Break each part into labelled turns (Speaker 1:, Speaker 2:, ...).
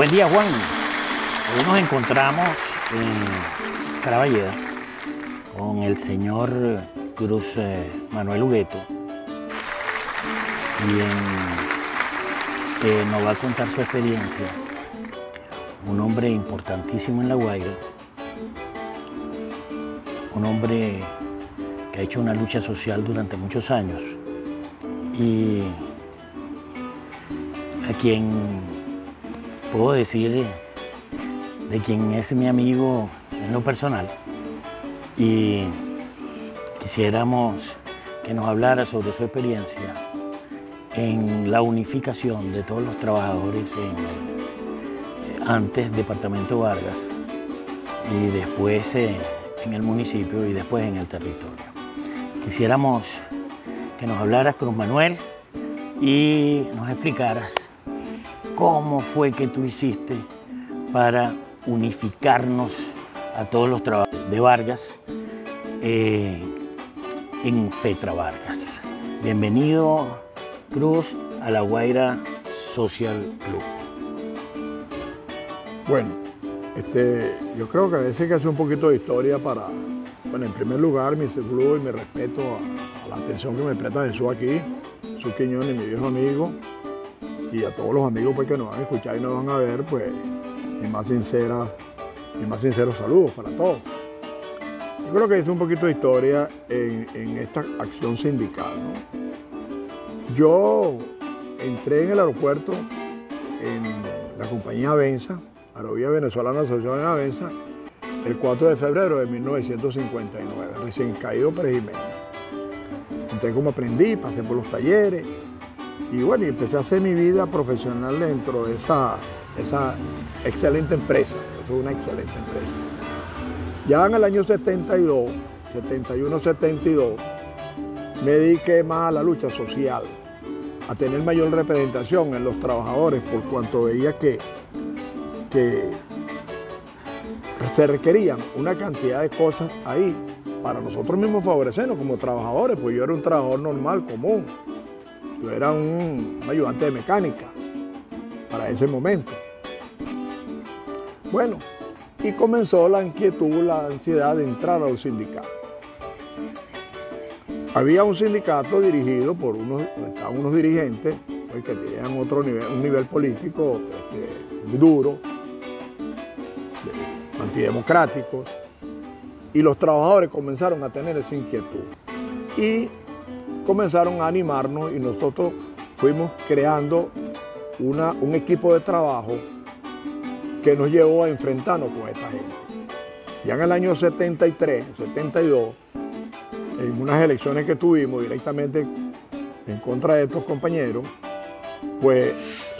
Speaker 1: Buen día, Juan. Hoy nos encontramos en Caraballeda con el señor Cruz eh, Manuel Hugueto, quien eh, nos va a contar su experiencia. Un hombre importantísimo en La Guaira, un hombre que ha hecho una lucha social durante muchos años y a quien puedo decir de quien es mi amigo en lo personal y quisiéramos que nos hablara sobre su experiencia en la unificación de todos los trabajadores en eh, antes Departamento Vargas y después eh, en el municipio y después en el territorio. Quisiéramos que nos hablaras Cruz Manuel y nos explicaras cómo fue que tú hiciste para unificarnos a todos los trabajadores de Vargas eh, en Fetra Vargas. Bienvenido, Cruz, a la Guaira Social Club.
Speaker 2: Bueno, este, yo creo que a veces hay que hacer un poquito de historia para, bueno, en primer lugar, mi saludo y mi respeto a, la atención que me presta Jesús aquí, Jesús Quiñones, mi viejo amigo, y a todos los amigos pues, que nos van a escuchar y nos van a ver, pues mi más sincera, mis más sinceros saludos para todos. Yo creo que hice un poquito de historia en, esta acción sindical. Yo entré en el aeropuerto en la compañía Avenza, Aerovía Venezolana Asociación Avenza, el 4 de febrero de 1959, recién caído Pérez Jiménez. Entré como aprendí, pasé por los talleres y bueno, y empecé a hacer mi vida profesional dentro de esa, esa excelente empresa. Eso es una excelente empresa. Ya en el año 72, 71-72, me dediqué más a la lucha social, a tener mayor representación en los trabajadores, por cuanto veía que, que se requerían una cantidad de cosas ahí para nosotros mismos favorecernos como trabajadores, pues yo era un trabajador normal, común. Yo era un ayudante de mecánica para ese momento. Bueno, y comenzó la inquietud, la ansiedad de entrar a un sindicato. Había un sindicato dirigido por unos, estaban unos dirigentes pues, que tenían otro nivel, un nivel político este, duro, antidemocráticos, y los trabajadores comenzaron a tener esa inquietud. Y comenzaron a animarnos y nosotros fuimos creando una- un equipo de trabajo que nos llevó a enfrentarnos con esta gente. Ya en el año 73, 72, en unas elecciones que tuvimos directamente en contra de estos compañeros, pues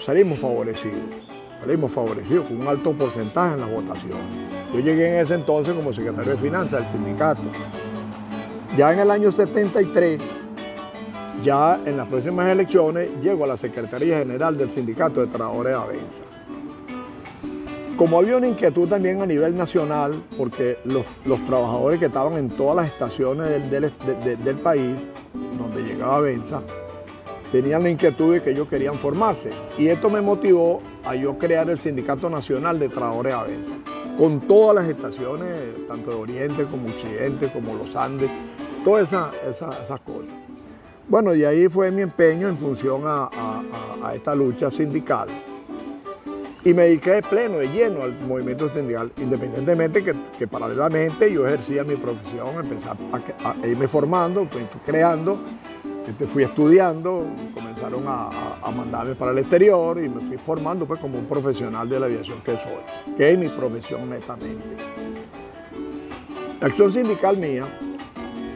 Speaker 2: salimos favorecidos. Salimos favorecidos con un alto porcentaje en las votaciones. Yo llegué en ese entonces como secretario de Finanzas del sindicato. Ya en el año 73, ya en las próximas elecciones, llego a la Secretaría General del Sindicato de Trabajadores de Avenza. Como había una inquietud también a nivel nacional, porque los, los trabajadores que estaban en todas las estaciones del, del- de- de- del país, donde llegaba Avenza, tenían la inquietud de que ellos querían formarse. Y esto me motivó a yo crear el Sindicato Nacional de Trabajadores Avenza, con todas las estaciones, tanto de Oriente como Occidente, como los Andes, todas esas, esas- cosas. Bueno, y ahí fue mi empeño en función a, a- a- esta lucha sindical. Y me dediqué de pleno, de lleno al movimiento sindical, independientemente que, que paralelamente yo ejercía mi profesión, empecé a, a- irme formando, creando, fui estudiando, comenzaron a, a- mandarme para el exterior y me fui formando pues, como un profesional de la aviación que soy, que es mi profesión netamente. La acción sindical mía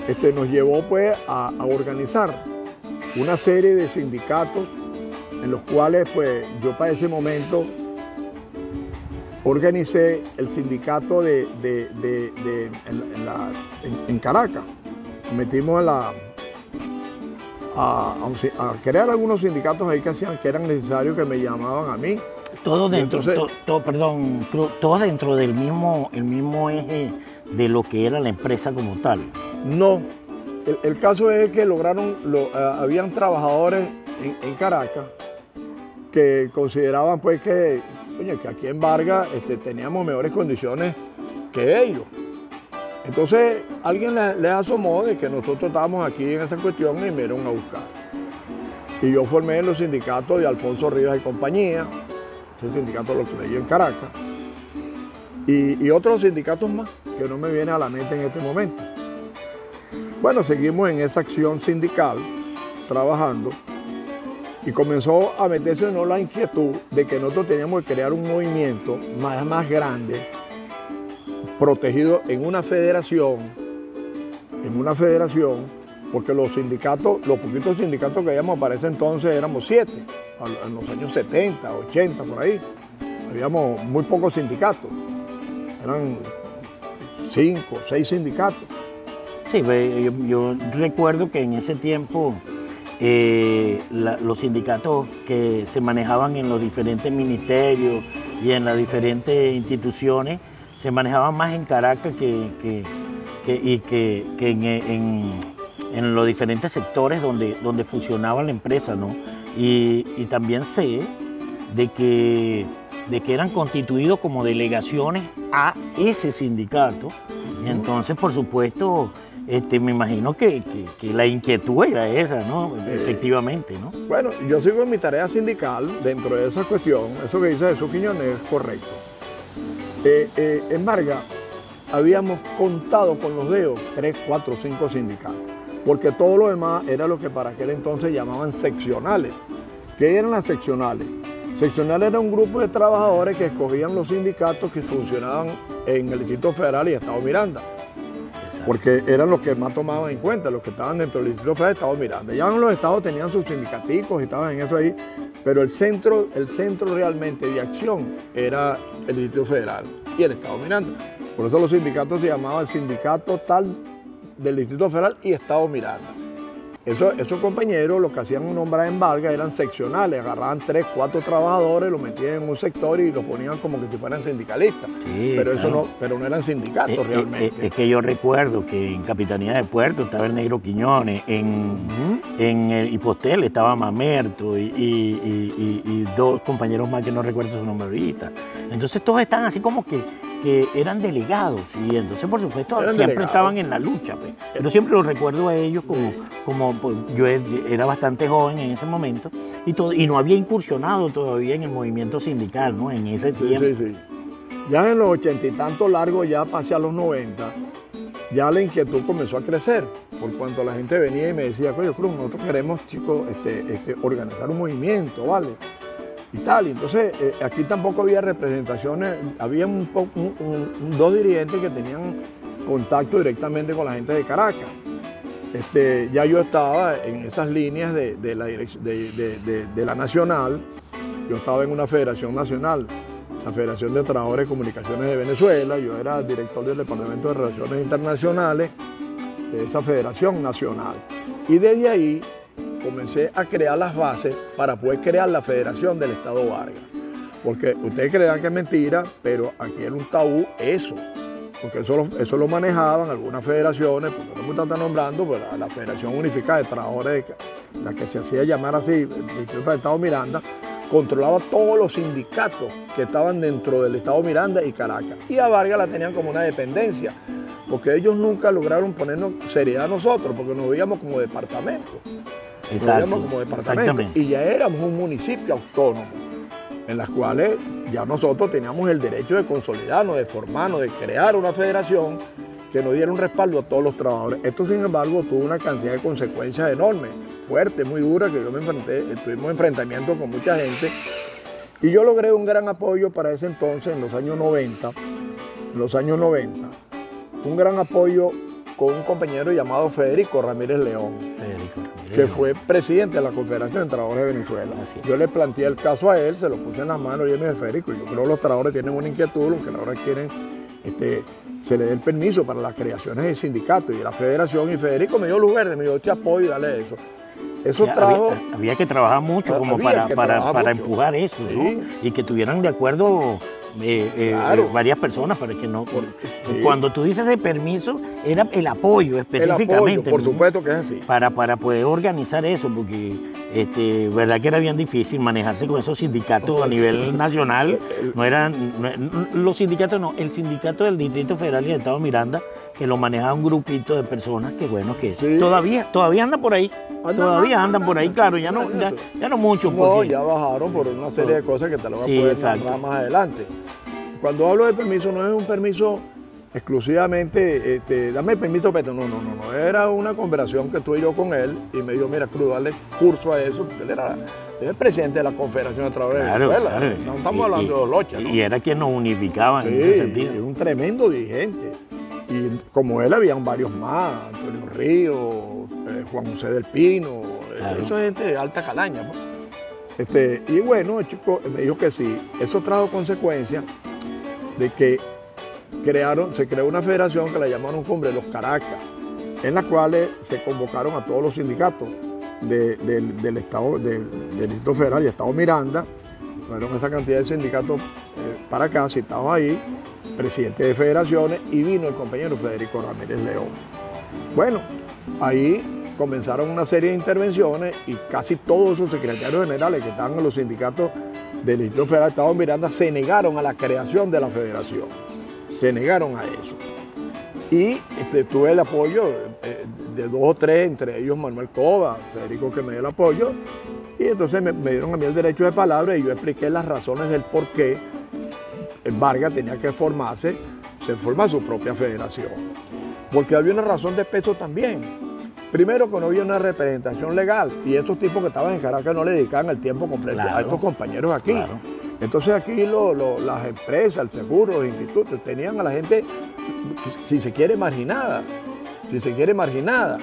Speaker 2: este, nos llevó pues, a, organizar una serie de sindicatos en los cuales pues, yo para ese momento organicé el sindicato de, de- de- en, Caracas. Metimos en la, a, a un si- a crear algunos sindicatos ahí que hacían que eran necesarios que me llamaban a mí
Speaker 1: Todo dentro,
Speaker 2: entonces-
Speaker 1: to- to- perdón, todo dentro del mismo, el mismo eje de lo que era la empresa como tal.
Speaker 2: No. El, el caso es que lograron, lo- ah, habían trabajadores en, en Caracas que consideraban pues que, oye, que aquí en Vargas este, teníamos mejores condiciones que ellos. Entonces alguien le- les asomó de que nosotros estábamos aquí en esa cuestión y me dieron a buscar. Y yo formé los sindicatos de Alfonso Rivas y compañía, ese sindicato lo creí en Caracas, y, otros sindicatos más que no me viene a la mente en este momento. Bueno, seguimos en esa acción sindical, trabajando, y comenzó a meterse ¿no? la inquietud de que nosotros teníamos que crear un movimiento más, más grande, protegido en una federación, en una federación, porque los sindicatos, los poquitos sindicatos que habíamos para ese entonces éramos siete, en los años 70, 80, por ahí. Habíamos muy pocos sindicatos, eran cinco, seis sindicatos.
Speaker 1: Sí, yo, recuerdo que en ese tiempo eh, los sindicatos que se manejaban en los diferentes ministerios y en las diferentes instituciones se manejaban más en Caracas que, que- que- y que, que en, en- en los diferentes sectores donde, donde funcionaba la empresa, ¿no? Y, y también sé de que, de que eran constituidos como delegaciones a ese sindicato. Y entonces, por supuesto, este, me imagino que, que- que la inquietud era esa, ¿no? Efectivamente, ¿no?
Speaker 2: Bueno, yo sigo en mi tarea sindical dentro de esa cuestión. Eso que dice Jesús Quiñones es correcto. Eh, eh, en Vargas habíamos contado con los dedos tres, cuatro, cinco sindicatos, porque todo lo demás era lo que para aquel entonces llamaban seccionales. ¿Qué eran las seccionales? Seccionales era un grupo de trabajadores que escogían los sindicatos que funcionaban en el Distrito Federal y Estado Miranda porque eran los que más tomaban en cuenta, los que estaban dentro del Distrito Federal de Estado Miranda. Ya los estados tenían sus sindicaticos y estaban en eso ahí, pero el centro, el centro realmente de acción era el Distrito Federal y el Estado Miranda. Por eso los sindicatos se llamaban Sindicato tal del Distrito Federal y Estado Miranda. Eso- esos compañeros lo que hacían un nombrar en Vargas eran seccionales, agarraban tres, cuatro trabajadores, los metían en un sector y los ponían como que si fueran sindicalistas.
Speaker 1: Sí,
Speaker 2: pero eso no, pero no eran sindicatos
Speaker 1: Eh, eh,
Speaker 2: realmente.
Speaker 1: eh, es que yo recuerdo que en Capitanía de Puerto estaba el Negro Quiñones, en, en el Hipostel estaba Mamerto y, y- y- dos compañeros más que no recuerdo su nombre ahorita. Entonces todos estaban así como que, que eran delegados y entonces por supuesto
Speaker 2: Eran
Speaker 1: siempre
Speaker 2: delegados.
Speaker 1: estaban en la lucha. pues. Pero siempre los recuerdo a ellos como, como pues, yo e- era bastante joven en ese momento y, todo, y no había incursionado todavía en el movimiento sindical ¿no? en ese tiempo.
Speaker 2: sí, sí. Ya en los ochenta y tantos largos, ya pasé a los 90, ya la inquietud comenzó a crecer, por cuanto la gente venía y me decía, coño Cruz, nosotros queremos, chicos, este, este, organizar un movimiento, ¿vale? Y tal, entonces eh, aquí tampoco había representaciones, había dos dirigentes que tenían contacto directamente con la gente de Caracas. Este, ya yo estaba en esas líneas de, la, de- de la nacional, yo estaba en una federación nacional, la Federación de Trabajadores de Comunicaciones de Venezuela, yo era director del Departamento de Relaciones Internacionales de esa federación nacional. Y desde ahí comencé a crear las bases para poder crear la Federación del Estado Vargas. Porque ustedes creerán que es mentira, pero aquí era un tabú eso. Porque eso lo, eso lo manejaban algunas federaciones, porque no me están nombrando, pues la, Federación Unificada de Trabajadores, la que se hacía llamar así, el del Estado Miranda, controlaba todos los sindicatos que estaban dentro del Estado Miranda y Caracas. Y a Vargas la tenían como una dependencia, porque ellos nunca lograron ponernos seriedad a nosotros, porque nos veíamos como departamento.
Speaker 1: Exacto,
Speaker 2: como departamento. Y ya éramos un municipio autónomo, en las cuales ya nosotros teníamos el derecho de consolidarnos, de formarnos, de crear una federación que nos diera un respaldo a todos los trabajadores. Esto, sin embargo, tuvo una cantidad de consecuencias enormes, fuertes, muy duras, que yo me enfrenté, tuvimos enfrentamientos con mucha gente. Y yo logré un gran apoyo para ese entonces, en los años 90, en los años 90, un gran apoyo con un compañero llamado Federico Ramírez León
Speaker 1: Federico Ramírez
Speaker 2: que
Speaker 1: León.
Speaker 2: fue presidente de la Confederación de Trabajadores de Venezuela. Yo le planteé el caso a él, se lo puse en las manos y él me dijo, Federico, yo creo que los trabajadores tienen una inquietud, los trabajadores quieren, este, se le dé el permiso para las creaciones de sindicatos y de la federación, y Federico me dio luz verde, me dijo, te apoyo, dale eso. Eso trajo...
Speaker 1: había, había que trabajar mucho como
Speaker 2: Había
Speaker 1: para,
Speaker 2: que
Speaker 1: para, para
Speaker 2: mucho.
Speaker 1: empujar eso, ¿no?
Speaker 2: Sí.
Speaker 1: Y que tuvieran de acuerdo eh, eh,
Speaker 2: Claro.
Speaker 1: eh, varias personas para que no...
Speaker 2: sí.
Speaker 1: Cuando tú dices de permiso, era el apoyo
Speaker 2: el
Speaker 1: específicamente.
Speaker 2: apoyo, por supuesto que es así.
Speaker 1: Para, para poder organizar eso, porque este, verdad que era bien difícil manejarse con esos sindicatos a nivel nacional. No eran, no- los sindicatos no, el sindicato del Distrito Federal y del Estado Miranda, que lo manejaba un grupito de personas que bueno, que
Speaker 2: Sí.
Speaker 1: todavía, todavía andan por ahí. Todavía
Speaker 2: andan,
Speaker 1: por ahí, claro, ya no, ya, ya no mucho.
Speaker 2: No,
Speaker 1: porque-
Speaker 2: ya bajaron por una serie de cosas que te lo a
Speaker 1: Sí,
Speaker 2: poder
Speaker 1: exacto.
Speaker 2: narrar más adelante. Cuando hablo de permiso, no es un permiso exclusivamente, este, dame permiso, Peto. No, no, no, no. Era una conversación que tuve yo con él y me dijo, mira, Cruz, dale curso a eso. porque Él era el presidente de la Confederación de Trabajadores
Speaker 1: Claro,
Speaker 2: de Venezuela.
Speaker 1: claro.
Speaker 2: No estamos
Speaker 1: Y-
Speaker 2: hablando
Speaker 1: y-
Speaker 2: de los lochas, ¿no?
Speaker 1: Y era quien nos unificaba
Speaker 2: Sí,
Speaker 1: en ese sentido.
Speaker 2: es un tremendo dirigente. Y como él habían varios más, Antonio Ríos, eh, Juan José del Pino, eh,
Speaker 1: Claro.
Speaker 2: eso es gente de alta calaña. Este, y bueno, el chico me dijo que sí, eso trajo consecuencias de que crearon, se creó una federación que la llamaron Cumbre de los Caracas, en la cual se convocaron a todos los sindicatos de- del, Estado, del, del Distrito Federal y Estado Miranda, fueron esa cantidad de sindicatos eh, para acá, citados ahí, presidente de federaciones, y vino el compañero Federico Ramírez León. Bueno, ahí comenzaron una serie de intervenciones y casi todos esos secretarios generales que estaban en los sindicatos del Distrito Federal de Estado Miranda se negaron a la creación de la federación. Se negaron a eso. Y este, tuve el apoyo eh, de dos o tres, entre ellos Manuel Cova, Federico que me dio el apoyo, y entonces me, me dieron a mí el derecho de palabra y yo expliqué las razones del por qué Vargas tenía que formarse, se forma su propia federación. Porque había una razón de peso también. Primero que no había una representación legal y esos tipos que estaban en Caracas no le dedicaban el tiempo completo a estos compañeros aquí.
Speaker 1: Claro.
Speaker 2: Entonces aquí lo- lo- las empresas, el seguro, los institutos, tenían a la gente, si se quiere, marginada. Si se quiere, marginada.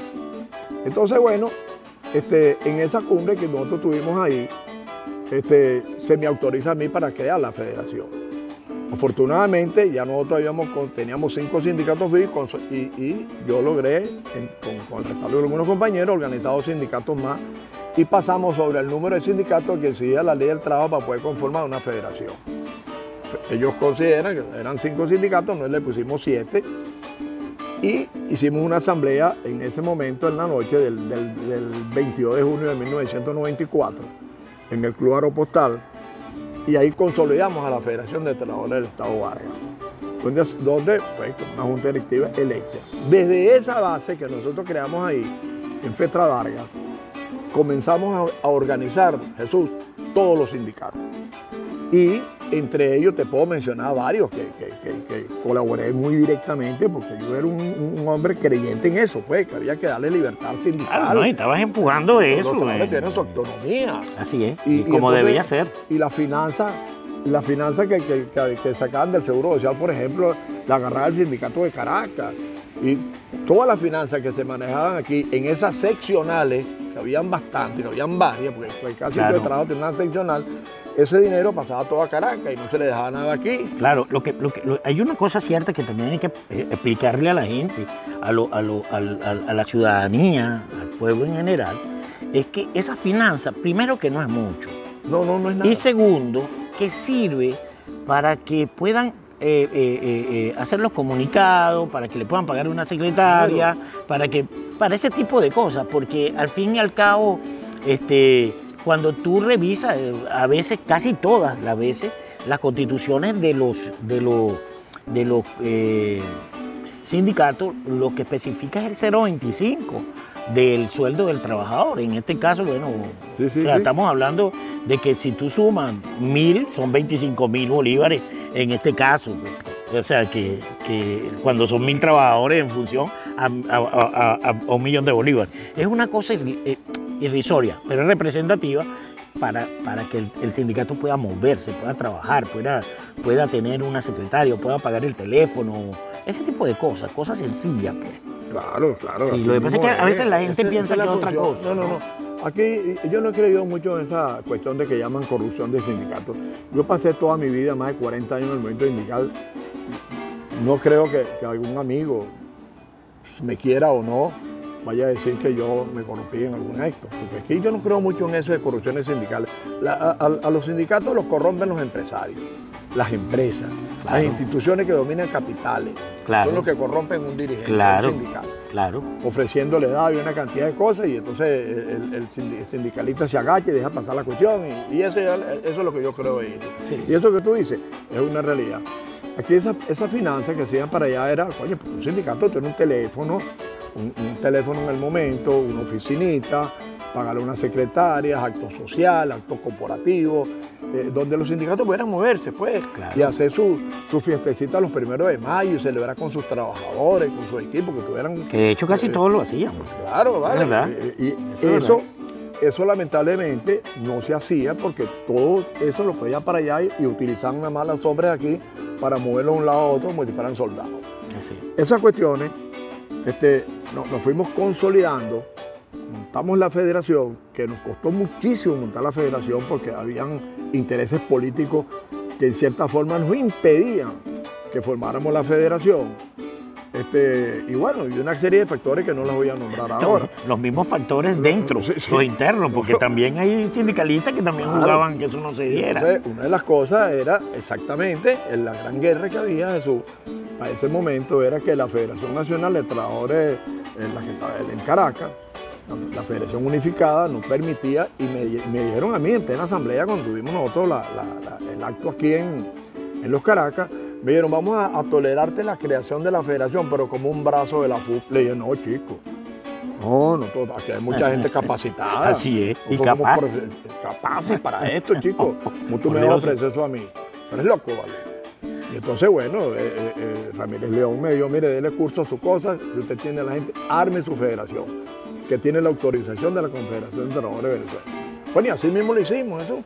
Speaker 2: Entonces, bueno, este, en esa cumbre que nosotros tuvimos ahí, este, se me autoriza a mí para crear la federación. Afortunadamente, ya nosotros teníamos cinco sindicatos fijos y, yo logré, con, con el respaldo de algunos compañeros, organizar dos sindicatos más y pasamos sobre el número de sindicatos que exigía la ley del trabajo para poder conformar una federación. Ellos consideran que eran cinco sindicatos, nosotros le pusimos siete y hicimos una asamblea en ese momento, en la noche del, del- del 22 de junio de 1994, en el Club Aeropostal, y ahí consolidamos a la Federación de Trabajadores del Estado Vargas, donde, donde fue una junta directiva electa. Desde esa base que nosotros creamos ahí, en Fetra Vargas, comenzamos a organizar, Jesús, todos los sindicatos. Y entre ellos te puedo mencionar varios que, que- que- que colaboré muy directamente porque yo era un, un hombre creyente en eso, pues, que había que darle libertad sindical.
Speaker 1: Claro, no, y estabas empujando
Speaker 2: Los
Speaker 1: eso.
Speaker 2: trabajadores
Speaker 1: eh.
Speaker 2: tienen su autonomía.
Speaker 1: Así es,
Speaker 2: Y-
Speaker 1: y,
Speaker 2: y
Speaker 1: como
Speaker 2: entonces-
Speaker 1: debía ser.
Speaker 2: Y la finanza, la finanza que, que, sacaban del Seguro Social, por ejemplo, la agarraba el sindicato de Caracas. Y todas las finanzas que se manejaban aquí en esas seccionales, que habían bastante, no habían varias, porque pues, casi
Speaker 1: Claro.
Speaker 2: todo el trabajo tenía una seccional, ese dinero pasaba todo a Caracas y no se le dejaba nada aquí.
Speaker 1: Claro, lo que, lo que, lo- hay una cosa cierta que también hay que eh, explicarle a la gente, a, lo- a, lo- al- a la ciudadanía, al pueblo en general, es que esa finanza, primero que no es mucho,
Speaker 2: No, no, no es nada.
Speaker 1: y segundo, que sirve para que puedan eh, eh, eh, eh, hacer los comunicados, para que le puedan pagar una secretaria, para que para ese tipo de cosas, porque al fin y al cabo, este, cuando tú revisas, eh, a veces, casi todas las veces, las constituciones de los de los de los eh, sindicatos, lo que especifica es el 0.25 del sueldo del trabajador. En este caso, bueno,
Speaker 2: Sí, sí,
Speaker 1: o sea,
Speaker 2: sí.
Speaker 1: estamos hablando de que si tú sumas mil, son 25 mil bolívares en este caso. O sea, que, que cuando son mil trabajadores en función a, a- a- a- a un millón de bolívares. Es una cosa eh, irrisoria, pero es representativa para, para que el, el sindicato pueda moverse, pueda trabajar, pueda, pueda tener una secretaria, pueda pagar el teléfono, ese tipo de cosas, cosas sencillas. Pues.
Speaker 2: Claro, claro. Así
Speaker 1: lo que pasa es que a veces la gente piensa que es otra cosa,
Speaker 2: No, no, no. Aquí yo no he creído mucho en esa cuestión de que llaman corrupción de sindicatos. Yo pasé toda mi vida, más de 40 años en el movimiento sindical. No creo que, que algún amigo me quiera o no, vaya a decir que yo me corrompí en algún acto. Porque aquí yo no creo mucho en eso de corrupciones sindicales. La- a, a- los sindicatos los corrompen los empresarios, las empresas, las instituciones que dominan capitales.
Speaker 1: Claro.
Speaker 2: Son los que corrompen un dirigente
Speaker 1: Claro.
Speaker 2: un sindicato,
Speaker 1: Claro.
Speaker 2: ofreciéndole edad y una cantidad de cosas y entonces el, el sindi- el sindicalista se agacha y deja pasar la cuestión y, y ese- eso es lo que yo creo ahí.
Speaker 1: Sí.
Speaker 2: Y eso que tú dices es una realidad. Aquí esa, esa finanza que hacían para allá era, coño, pues un sindicato tiene un teléfono, un, un teléfono en el momento, una oficinita, pagarle una secretaria, acto social, acto corporativo, eh, donde los sindicatos pudieran moverse, pues,
Speaker 1: Claro.
Speaker 2: y hacer su, su fiestecita los primeros de mayo y celebrar con sus trabajadores, con su equipo, que tuvieran
Speaker 1: Que de hecho casi
Speaker 2: Eh,
Speaker 1: todos lo hacíamos.
Speaker 2: Claro, vale.
Speaker 1: ¿Verdad?
Speaker 2: Y, y
Speaker 1: Eso es
Speaker 2: eso, eso lamentablemente no se hacía porque todo eso lo podía para allá y, y utilizaban nada más los hombres aquí para moverlo de un lado a otro como si fueran soldados.
Speaker 1: Así.
Speaker 2: Esas cuestiones este, no- nos fuimos consolidando, montamos la federación, que nos costó muchísimo montar la federación porque habían intereses políticos que en cierta forma nos impedían que formáramos la federación. Este, y bueno, y una serie de factores que no los voy a nombrar ahora.
Speaker 1: Los mismos factores dentro,
Speaker 2: Sí, sí.
Speaker 1: los internos, porque también hay sindicalistas que también
Speaker 2: Claro.
Speaker 1: jugaban que eso no se diera.
Speaker 2: Entonces, una de las cosas era exactamente en la gran guerra que había Jesús. A ese momento era que la Federación Nacional de Trabajadores, en la que estaba en Caracas, la, la Federación Unificada no permitía, y me, me dijeron a mí en plena asamblea cuando tuvimos nosotros la- la- la- el acto aquí en, en los Caracas, me dijeron, vamos a, a tolerarte la creación de la federación, pero como un brazo de la FUP. Le dije, no, chico. No, no, todo- aquí hay mucha gente capacitada.
Speaker 1: Así es, y capaz.
Speaker 2: capaces para esto, chicos. ¿Cómo tú me vas a ofrecer eso a mí? Eres loco, ¿vale? Y entonces, bueno, eh, eh, eh, Ramírez León me dijo, mire, déle curso a sus cosas, si usted tiene a la gente, arme su federación, que tiene la autorización de la Confederación de Trabajadores de Venezuela. Bueno, y así mismo lo hicimos, eso.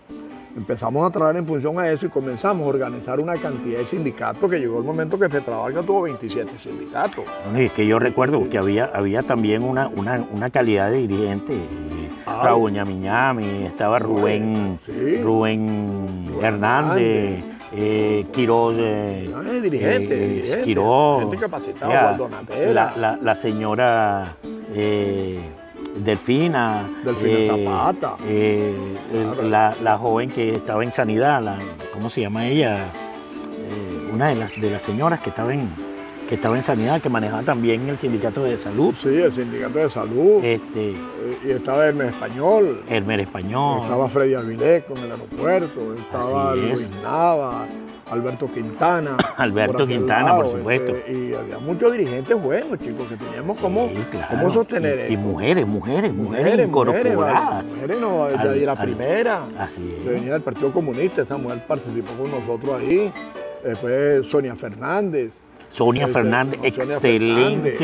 Speaker 2: Empezamos a trabajar en función a eso y comenzamos a organizar una cantidad de sindicatos que llegó el momento que Fetrabarca tuvo 27 sindicatos.
Speaker 1: Es que yo recuerdo que había, había también una, una, una calidad de dirigente. eh,
Speaker 2: Ah.
Speaker 1: Raúl Ñamiñami, estaba Rubén,
Speaker 2: Sí.
Speaker 1: Rubén
Speaker 2: Rubén
Speaker 1: Hernández, eh, Quiroz. eh,
Speaker 2: No, es dirigente,
Speaker 1: eh,
Speaker 2: dirigente,
Speaker 1: Quiroz,
Speaker 2: gente capacitada,
Speaker 1: ya, la, la- la señora eh, Delfina.
Speaker 2: Delfina Zapata.
Speaker 1: eh, el-
Speaker 2: Claro.
Speaker 1: la, la joven que estaba en sanidad, la, ¿cómo se llama ella? Eh, una de las, de las señoras que estaba, en, que estaba en sanidad, que manejaba también el sindicato de salud.
Speaker 2: Sí, el sindicato de salud.
Speaker 1: Este,
Speaker 2: Eh, y estaba el español.
Speaker 1: Elmer Español.
Speaker 2: Estaba Freddy Avilés con el aeropuerto. Estaba
Speaker 1: es.
Speaker 2: Luis Nava, Alberto Quintana.
Speaker 1: Alberto
Speaker 2: por
Speaker 1: Quintana, por supuesto.
Speaker 2: este, y había muchos dirigentes buenos, chicos, que teníamos
Speaker 1: Sí,
Speaker 2: cómo,
Speaker 1: claro.
Speaker 2: cómo sostener
Speaker 1: y, y
Speaker 2: esto.
Speaker 1: mujeres, mujeres, mujeres,
Speaker 2: mujeres,
Speaker 1: incorporadas.
Speaker 2: mujeres no,
Speaker 1: al-
Speaker 2: de la
Speaker 1: al-
Speaker 2: primera.
Speaker 1: Así es.
Speaker 2: venía del Partido Comunista, esa mujer participó con nosotros ahí. Después Sonia Fernández.
Speaker 1: Sonia
Speaker 2: Este,
Speaker 1: Fernández,
Speaker 2: Sonia
Speaker 1: excelente
Speaker 2: Fernández.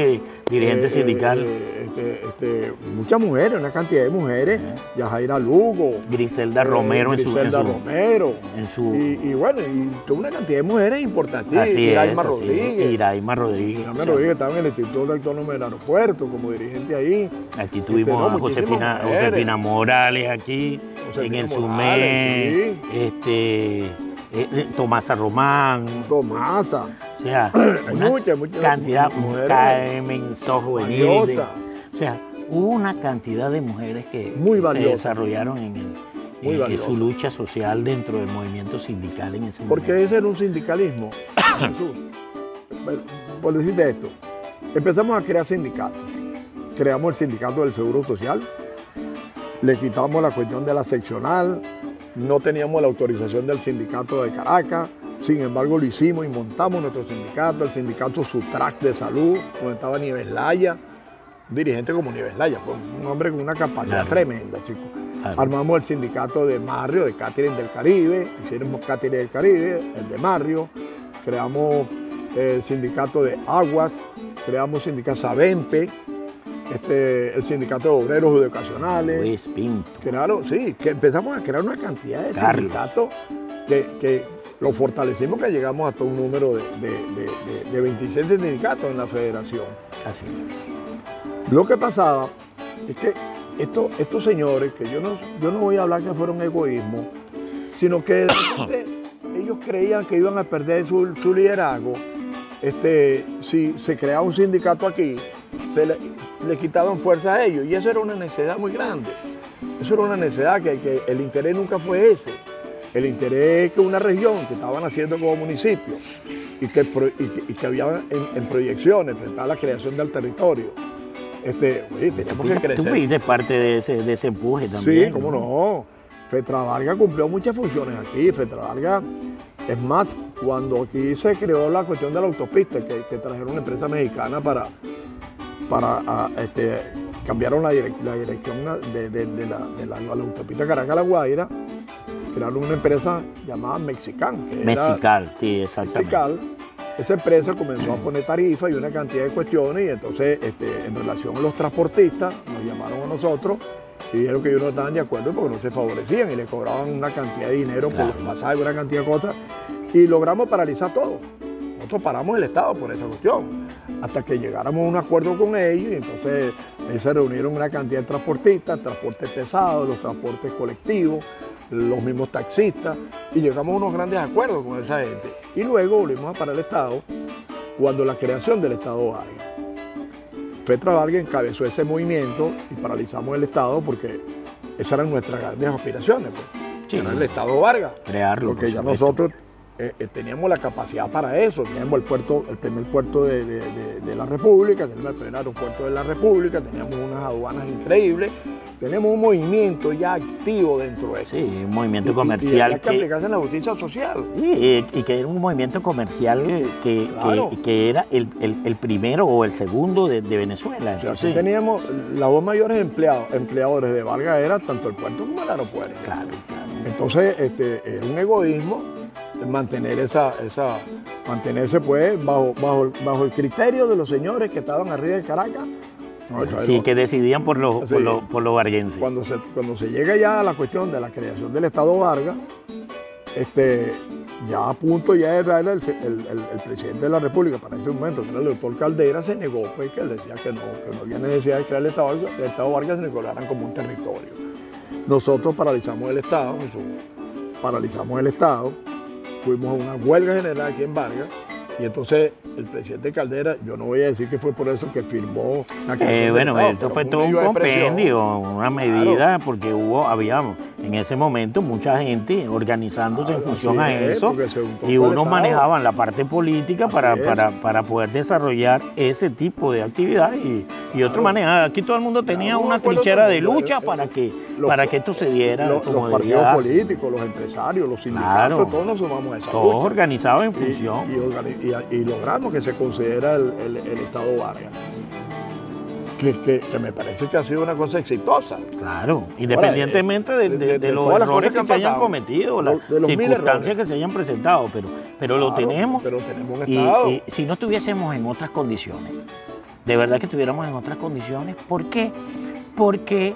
Speaker 1: dirigente
Speaker 2: Eh,
Speaker 1: sindical.
Speaker 2: eh, este, este, muchas mujeres, una cantidad de mujeres. Yajaira Lugo.
Speaker 1: Griselda
Speaker 2: eh,
Speaker 1: Romero en su, en
Speaker 2: Griselda
Speaker 1: su-
Speaker 2: Romero.
Speaker 1: en su-
Speaker 2: Y, y bueno, y toda una cantidad de mujeres
Speaker 1: es,
Speaker 2: Iraima Rodríguez.
Speaker 1: Iraima Rodríguez.
Speaker 2: Iraima
Speaker 1: O sea,
Speaker 2: Rodríguez estaba en el Instituto Autónomo del Aeropuerto como dirigente ahí.
Speaker 1: Aquí tuvimos
Speaker 2: no,
Speaker 1: a Josefina. Josefina Morales aquí,
Speaker 2: Josefina
Speaker 1: en el SUME,
Speaker 2: Morales,
Speaker 1: este, eh, Tomasa Román,
Speaker 2: Tomasa.
Speaker 1: o sea, una
Speaker 2: muchas, muchas
Speaker 1: cantidad,
Speaker 2: mujeres
Speaker 1: Carmen o sea, hubo una cantidad de mujeres que,
Speaker 2: Muy
Speaker 1: se desarrollaron en, el-
Speaker 2: Muy
Speaker 1: su lucha social dentro del movimiento sindical en ese momento.
Speaker 2: Porque ese era un sindicalismo. Por decirte esto, empezamos a crear sindicatos. Creamos el sindicato del Seguro Social, le quitamos la cuestión de la seccional, no teníamos la autorización del sindicato de Caracas, sin embargo lo hicimos y montamos nuestro sindicato, el sindicato Sutrac de Salud, donde estaba Nieves Laya, un dirigente como Nieves Laya, pues, un hombre con una capacidad
Speaker 1: Claro.
Speaker 2: tremenda, chicos.
Speaker 1: Claro.
Speaker 2: Armamos el sindicato de Marrio, de Catering del Caribe, hicimos Catering del Caribe, el de Marrio, creamos el sindicato de Aguas, creamos sindicato Sabempe, este, el sindicato de obreros educacionales.
Speaker 1: Luis Pinto.
Speaker 2: Claro, sí, que empezamos a crear una cantidad de
Speaker 1: Carlos.
Speaker 2: sindicatos que, que lo fortalecimos, que llegamos hasta un número de, de, de- de- de 26 sindicatos en la federación.
Speaker 1: Así.
Speaker 2: Lo que pasaba es que estos, estos señores, que yo no, yo no voy a hablar que fueron egoísmo, sino que ellos creían que iban a perder su, su liderazgo. Este, si se creaba un sindicato aquí, se le- le quitaban fuerza a ellos. Y eso era una necesidad muy grande. Eso era una necesidad que, que el interés nunca fue ese. El interés es que una región que estaban haciendo como municipio y que, y que, había en, proyecciones frente a la creación del territorio. Este, oye, teníamos que crecer.
Speaker 1: Tú fuiste parte de ese, de ese empuje también.
Speaker 2: Sí, cómo no. Fetra Vargas cumplió muchas funciones aquí. Fetra Vargas, es más, cuando aquí se creó la cuestión de la autopista, que, trajeron una empresa mexicana para, para este, cambiaron la, dirección de, la, autopista Caracas-La Guaira, crearon una empresa llamada Mexican.
Speaker 1: Mexical, sí, exactamente. Mexical.
Speaker 2: Esa empresa comenzó a poner tarifas y una cantidad de cuestiones y entonces este, en relación a los transportistas nos llamaron a nosotros y dijeron que ellos no estaban de acuerdo porque no se favorecían y le cobraban una cantidad de dinero por los pasajes, una cantidad de cosas y logramos paralizar todo. Nosotros paramos el Estado por esa cuestión hasta que llegáramos a un acuerdo con ellos y entonces ahí se reunieron una cantidad de transportistas, transportes pesados, los transportes colectivos, los mismos taxistas, y llegamos a unos grandes acuerdos con esa gente. Y luego volvimos a parar el Estado cuando la creación del Estado Vargas. Fetra Vargas encabezó ese movimiento y paralizamos el Estado porque esas eran nuestras grandes aspiraciones. Pues. el Estado Vargas.
Speaker 1: Crearlo.
Speaker 2: Porque ya nosotros eh, eh, teníamos la capacidad para eso. Teníamos el puerto, el primer puerto de, de la República, teníamos el primer aeropuerto de la República, teníamos unas aduanas increíbles tenemos un movimiento ya activo dentro de eso.
Speaker 1: Sí, un movimiento comercial.
Speaker 2: Y, que, aplicarse en la justicia social.
Speaker 1: Sí, y, que era un movimiento comercial que, que, era el, el, primero o el segundo de, Venezuela.
Speaker 2: Entonces, teníamos los dos mayores empleados, empleadores de Vargas era tanto el puerto como el aeropuerto.
Speaker 1: Claro, claro.
Speaker 2: Entonces, este, era un egoísmo mantener esa, esa, mantenerse pues bajo, bajo, bajo el criterio de los señores que estaban arriba de Caracas.
Speaker 1: Sí, que decidían por los, por los, por
Speaker 2: Cuando se, cuando se llega ya a la cuestión de la creación del Estado Vargas, este, ya a punto ya era el, el, presidente de la República para ese momento, que era el doctor Caldera, se negó, pues, que él decía que no, que no había necesidad de crear el Estado Vargas, el Estado Vargas se declararan como un territorio. Nosotros paralizamos el Estado, paralizamos el Estado, fuimos a una huelga general aquí en Vargas, y entonces el presidente Caldera, yo no voy a decir que fue por eso que firmó
Speaker 1: la eh, Bueno, esto fue todo un compendio, una medida, porque hubo, había en ese momento mucha gente organizándose en función a eso, y unos manejaban la parte política para, para, poder desarrollar ese tipo de actividad y, y otros manejaban. Aquí todo el mundo tenía una trinchera de lucha para que, para que esto se diera.
Speaker 2: Los, partidos políticos, los empresarios, los sindicatos, todos nos sumamos a esa
Speaker 1: Todos organizados en función.
Speaker 2: Y, y que se considera el, Estado Vargas. Que, me parece que ha sido una cosa exitosa.
Speaker 1: Claro, independientemente de, los errores que, se hayan cometido, las circunstancias que se hayan presentado, pero, pero lo tenemos.
Speaker 2: Pero tenemos un Estado.
Speaker 1: Y, si no estuviésemos en otras condiciones, de verdad que estuviéramos en otras condiciones, ¿por qué? Porque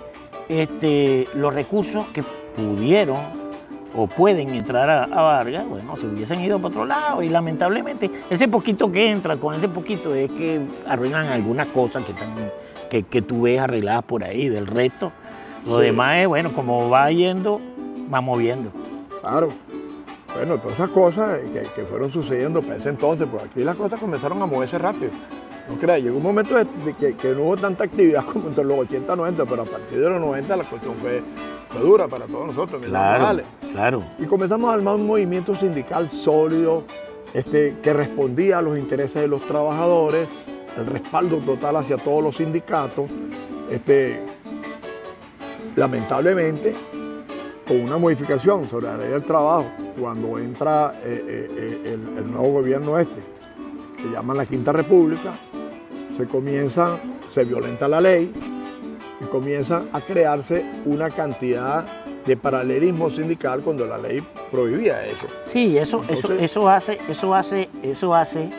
Speaker 1: este, los recursos que pudieron o pueden entrar a, Vargas, bueno, se hubiesen ido para otro lado y lamentablemente ese poquito que entra, con ese poquito es que arreglan algunas cosas que, están, que, que tú ves arregladas por ahí, del resto. Lo demás es, bueno, como va yendo, va moviendo.
Speaker 2: Claro. Bueno, todas esas cosas que, fueron sucediendo para ese entonces, pues aquí las cosas comenzaron a moverse rápido. No creas, llegó un momento de que, no hubo tanta actividad como entre los 80 90, pero a partir de los 90 la cuestión fue, dura para todos nosotros.
Speaker 1: Claro, claro.
Speaker 2: Y comenzamos a armar un movimiento sindical sólido este, que respondía a los intereses de los trabajadores, el respaldo total hacia todos los sindicatos. Este, lamentablemente, con una modificación sobre la ley del trabajo, cuando entra eh, eh, eh, el, el nuevo gobierno este, se llama la Quinta República, se comienza, se violenta la ley y comienza a crearse una cantidad de paralelismo sindical cuando la ley prohibía eso.
Speaker 1: Sí, eso, eso, eso hace, eso hace, eso hace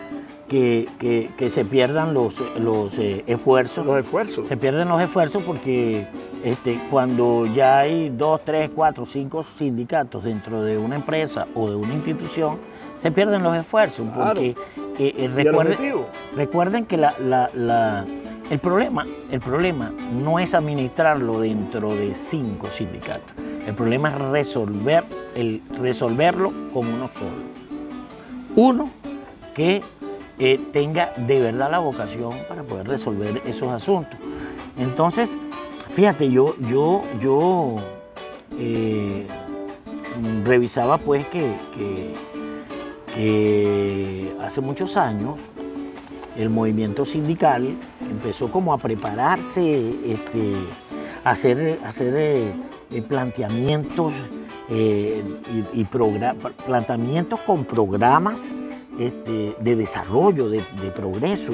Speaker 1: que, se pierdan los, los eh, esfuerzos.
Speaker 2: Los esfuerzos.
Speaker 1: Se pierden los esfuerzos porque este, cuando ya hay dos, tres, cuatro, cinco sindicatos dentro de una empresa o de una institución, se pierden los esfuerzos. Porque eh, eh, recuerden, recuerden, que el, problema, el problema no es administrarlo dentro de cinco sindicatos. El problema es resolver, el, resolverlo como uno solo. Uno que eh, tenga de verdad la vocación para poder resolver esos asuntos. Entonces, fíjate, yo, yo, yo eh, revisaba pues que, hace muchos años el movimiento sindical empezó como a prepararse, este, a hacer, hacer eh, planteamientos y, y planteamientos con programas este, de desarrollo, de, progreso,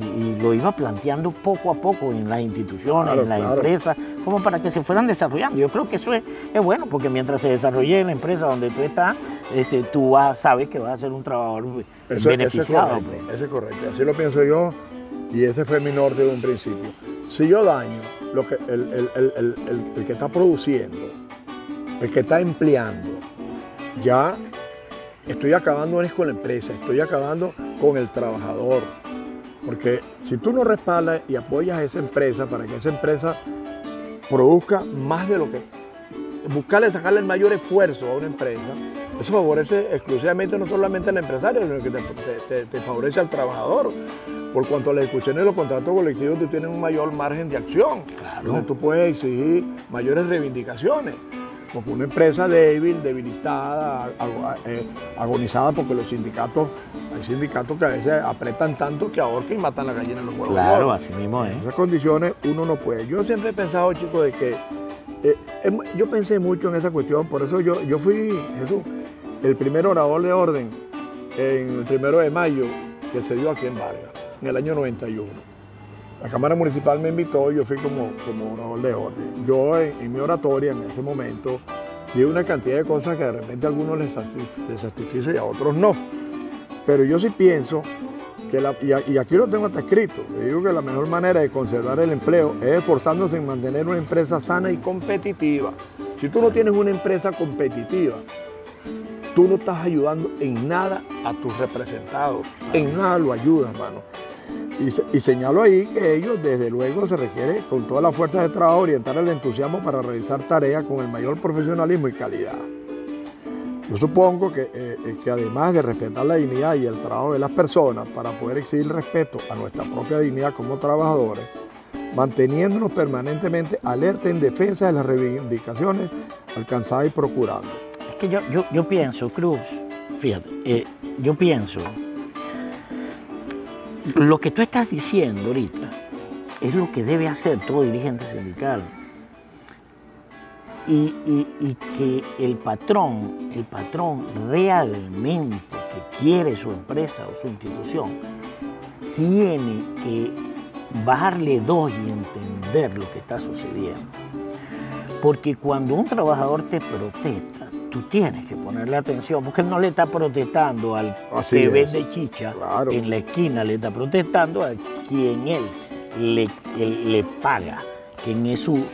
Speaker 1: y, lo iba planteando poco a poco en las instituciones, en las empresas, como para que se fueran desarrollando. Yo creo que eso es, bueno, porque mientras se desarrolle en la empresa donde tú estás, este, tú sabes que vas a ser un trabajador beneficiado.
Speaker 2: Pues. Eso es, correcto, así lo pienso yo, y ese fue mi norte de un principio. Si yo daño lo que, el, el que está produciendo, el que está empleando, ya estoy acabando con la empresa, estoy acabando con el trabajador. Porque si tú no respaldas y apoyas a esa empresa para que esa empresa produzca más de lo que... Buscarle sacarle el mayor esfuerzo a una empresa, eso favorece exclusivamente no solamente al empresario, sino que te, favorece al trabajador. Por cuanto a las discusiones de los contratos colectivos, tú tienes un mayor margen de acción, donde tú puedes exigir mayores reivindicaciones. Porque una empresa débil, debilitada, eh, agonizada, porque los sindicatos, hay sindicatos que a veces apretan tanto que ahorcan y matan la gallina en los huevos.
Speaker 1: Claro, así mismo es.
Speaker 2: En esas condiciones uno no puede. Yo siempre he pensado, chicos, de que eh, yo pensé mucho en esa cuestión, por eso yo, yo fui, Jesús, el primer orador de orden en el primero de mayo que se dio aquí en Vargas, en el año 91. La Cámara Municipal me invitó, yo fui como, como orador de orden. Yo en, mi oratoria en ese momento di una cantidad de cosas que de repente a algunos les, satisfizo y a otros no. Pero yo sí pienso que, la, y, aquí lo tengo hasta escrito, le digo que la mejor manera de conservar el empleo es esforzándose en mantener una empresa sana y competitiva. Si tú no tienes una empresa competitiva, tú no estás ayudando en nada a tus representados, en nada lo ayudas, hermano. Y, señalo ahí que ellos, desde luego, se requiere con toda la fuerza de trabajo orientar el entusiasmo para realizar tareas con el mayor profesionalismo y calidad. Yo supongo que, eh, eh, que, además de respetar la dignidad y el trabajo de las personas para poder exigir respeto a nuestra propia dignidad como trabajadores, manteniéndonos permanentemente alerta en defensa de las reivindicaciones alcanzadas y procurando.
Speaker 1: Es que yo, yo, pienso, Cruz, fíjate, eh, yo pienso lo que tú estás diciendo ahorita es lo que debe hacer todo dirigente sindical. Y, que el patrón, el patrón realmente que quiere su empresa o su institución, tiene que bajarle dos y entender lo que está sucediendo. Porque cuando un trabajador te protesta, tú tienes que ponerle atención, porque él no le está protestando al que vende chicha en la esquina, le está protestando a quien él le, le paga, quien es su,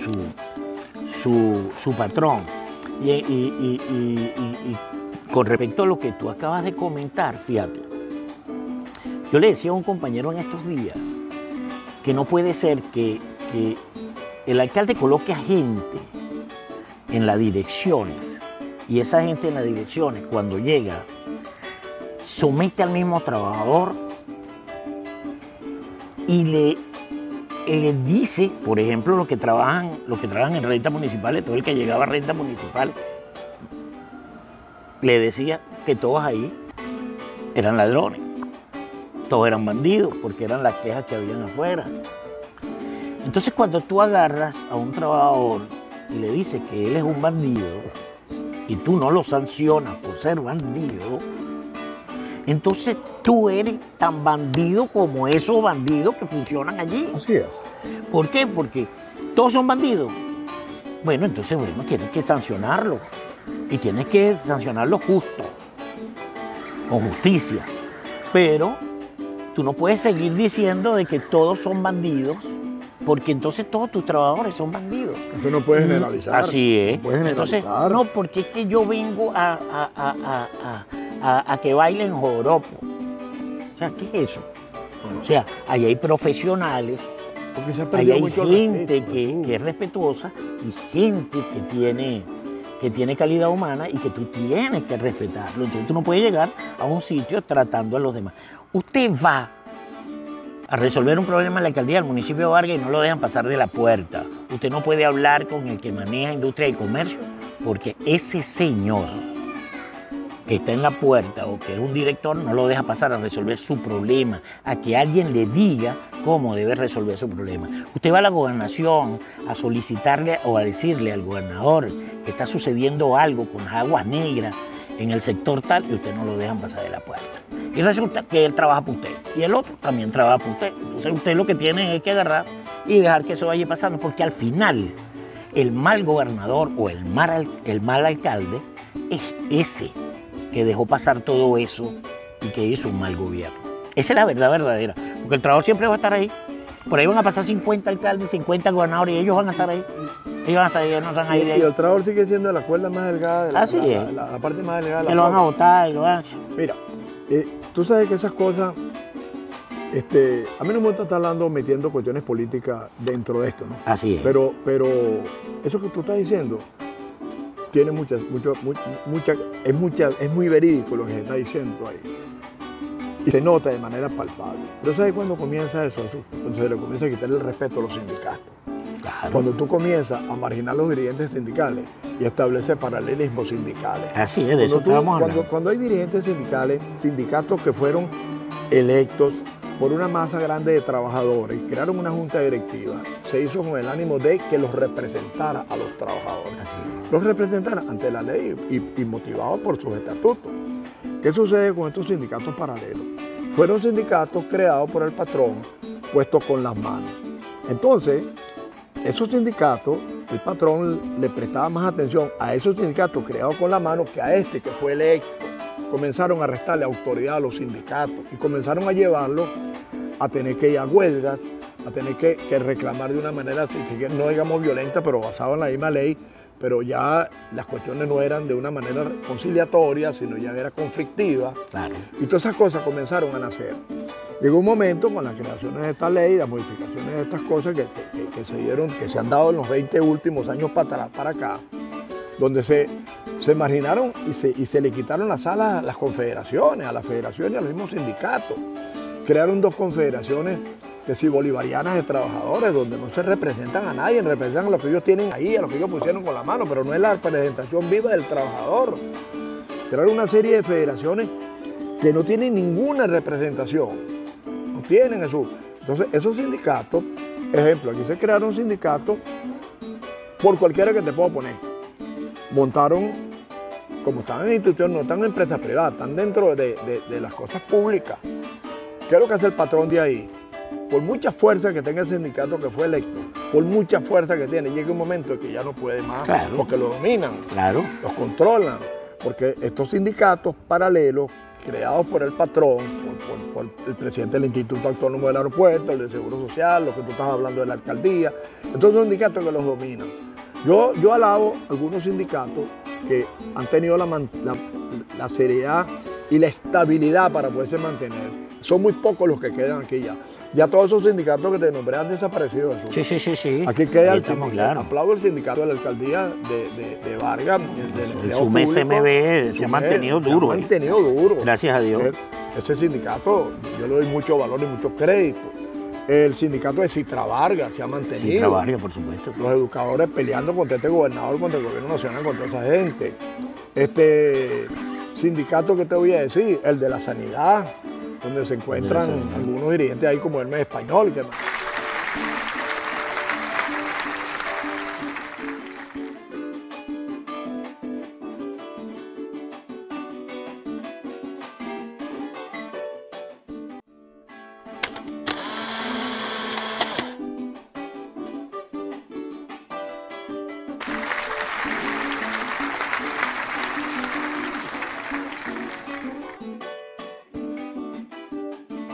Speaker 1: su, patrón. Y, con respecto a lo que tú acabas de comentar, fíjate, yo le decía a un compañero en estos días que no puede ser que, que el alcalde coloque a gente en las direcciones y esa gente en las direcciones, cuando llega, somete al mismo trabajador y le, le dice, por ejemplo, los que trabajan, los que trabajan en rentas municipales, todo el que llegaba a rentas municipales, le decía que todos ahí eran ladrones, todos eran bandidos, porque eran las quejas que habían afuera. Entonces cuando tú agarras a un trabajador y le dices que él es un bandido, y tú no lo sancionas por ser bandido, entonces tú eres tan bandido como esos bandidos que funcionan allí.
Speaker 2: Así es.
Speaker 1: ¿Por qué? Porque todos son bandidos. Bueno, entonces, bueno, tienes que sancionarlo. Y tienes que sancionarlo justo, con justicia. Pero tú no puedes seguir diciendo de que todos son bandidos porque entonces todos tus trabajadores son bandidos.
Speaker 2: Entonces no puedes generalizar.
Speaker 1: Así es. No entonces, no, porque es que yo vengo a, que bailen joropo. O sea, ¿qué es eso? O sea, ahí hay profesionales, ahí hay gente que, es respetuosa y gente que tiene, que tiene calidad humana y que tú tienes que respetarlo. Entonces tú no puedes llegar a un sitio tratando a los demás. Usted va a resolver un problema en la alcaldía del municipio de Vargas y no lo dejan pasar de la puerta. Usted no puede hablar con el que maneja industria y comercio porque ese señor que está en la puerta o que es un director no lo deja pasar a resolver su problema, a que alguien le diga cómo debe resolver su problema. Usted va a la gobernación a solicitarle o a decirle al gobernador que está sucediendo algo con las aguas negras en el sector tal y usted no lo dejan pasar de la puerta. Y resulta que él trabaja para usted y el otro también trabaja para usted. Entonces usted lo que tiene es que agarrar y dejar que eso vaya pasando porque al final el mal gobernador o el mal, el mal alcalde es ese que dejó pasar todo eso y que hizo un mal gobierno. Esa es la verdad verdadera, porque el trabajo siempre va a estar ahí. Por ahí van a pasar 50 alcaldes, 50 gobernadores y ellos van a estar ahí. Ellos van a estar ahí, ellos no están ahí de ahí.
Speaker 2: Y el trabajador sigue siendo la cuerda más delgada de la,
Speaker 1: Así
Speaker 2: la-
Speaker 1: es.
Speaker 2: la- la parte más delgada de la
Speaker 1: Que lo van a votar y lo van a...
Speaker 2: Mira, eh, tú sabes que esas cosas, este, a mí no me gusta estar hablando, metiendo cuestiones políticas dentro de esto, ¿no?
Speaker 1: Así es.
Speaker 2: Pero, pero eso que tú estás diciendo tiene muchas, mucho, mu- mucha, es, mucha, es muy verídico lo que se está diciendo ahí. Y se nota de manera palpable. Pero ¿sabes cuándo comienza eso? Cuando se le comienza a quitar el respeto a los sindicatos.
Speaker 1: Claro.
Speaker 2: Cuando tú comienzas a marginar los dirigentes sindicales y establecer paralelismos sindicales.
Speaker 1: Así es, de
Speaker 2: Cuando,
Speaker 1: eso
Speaker 2: tú-
Speaker 1: estábamos
Speaker 2: cuando- cuando hay dirigentes sindicales, sindicatos que fueron electos por una masa grande de trabajadores, crearon una junta directiva, se hizo con el ánimo de que los representara a los trabajadores, los representara ante la ley y, y motivados por sus estatutos. ¿Qué sucede con estos sindicatos paralelos? Fueron sindicatos creados por el patrón, puestos con las manos. Entonces, esos sindicatos, el patrón le prestaba más atención a esos sindicatos creados con la mano que a este que fue electo. Comenzaron a restarle autoridad a los sindicatos y comenzaron a llevarlos a tener que ir a huelgas, a tener que, reclamar de una manera, no digamos violenta, pero basada en la misma ley, pero ya las cuestiones no eran de una manera conciliatoria, sino ya era conflictiva.
Speaker 1: Claro.
Speaker 2: Y todas esas cosas comenzaron a nacer. Llegó un momento con las creaciones de esta ley, las modificaciones de estas cosas que, que- que se dieron, que se han dado en los 20 últimos años para, para acá, donde se, se marginaron y se, y se le quitaron las alas a las confederaciones, a las federaciones y a los mismos sindicatos. Crearon dos confederaciones que si bolivarianas de trabajadores, donde no se representan a nadie, representan a lo que ellos tienen ahí, a lo que ellos pusieron con la mano, pero no es la representación viva del trabajador. Crearon una serie de federaciones que no tienen ninguna representación. No tienen eso. Entonces, esos sindicatos, ejemplo, aquí se crearon sindicatos por cualquiera que te puedo poner. Montaron, como están en instituciones, no están en empresas privadas, están dentro de, de- de las cosas públicas. ¿Qué es lo que hace el patrón de ahí? Por mucha fuerza que tenga el sindicato que fue electo, por mucha fuerza que tiene, llega un momento en que ya no puede más,
Speaker 1: Claro.
Speaker 2: porque lo dominan
Speaker 1: Claro.
Speaker 2: los controlan, porque estos sindicatos paralelos creados por el patrón, por, por- por el presidente del Instituto Autónomo del Aeropuerto, el de Seguro Social, lo que tú estás hablando de la alcaldía, entonces son sindicatos que los dominan. Yo, yo alabo algunos sindicatos que han tenido la, man- la- la seriedad y la estabilidad para poderse mantener. Son muy pocos los que quedan aquí ya. Ya todos esos sindicatos que te nombré han desaparecido. Jesús.
Speaker 1: Sí, sí, sí, sí.
Speaker 2: Aquí queda el sindicato.
Speaker 1: claros.
Speaker 2: Aplaudo el sindicato de la alcaldía de, de- de Vargas, el
Speaker 1: El SUME. SMB se ha mantenido
Speaker 2: se
Speaker 1: duro,
Speaker 2: ha
Speaker 1: ¿eh?
Speaker 2: mantenido duro.
Speaker 1: Gracias a Dios.
Speaker 2: Eh, Ese sindicato, yo le doy mucho valor y mucho crédito. El sindicato de Citra Vargas se ha mantenido.
Speaker 1: trabajo, por supuesto.
Speaker 2: Los educadores peleando contra este gobernador, contra el gobierno nacional, contra esa gente. Este sindicato que te voy a decir, el de la sanidad, donde se encuentran. algunos dirigentes ahí como Hermes Español, que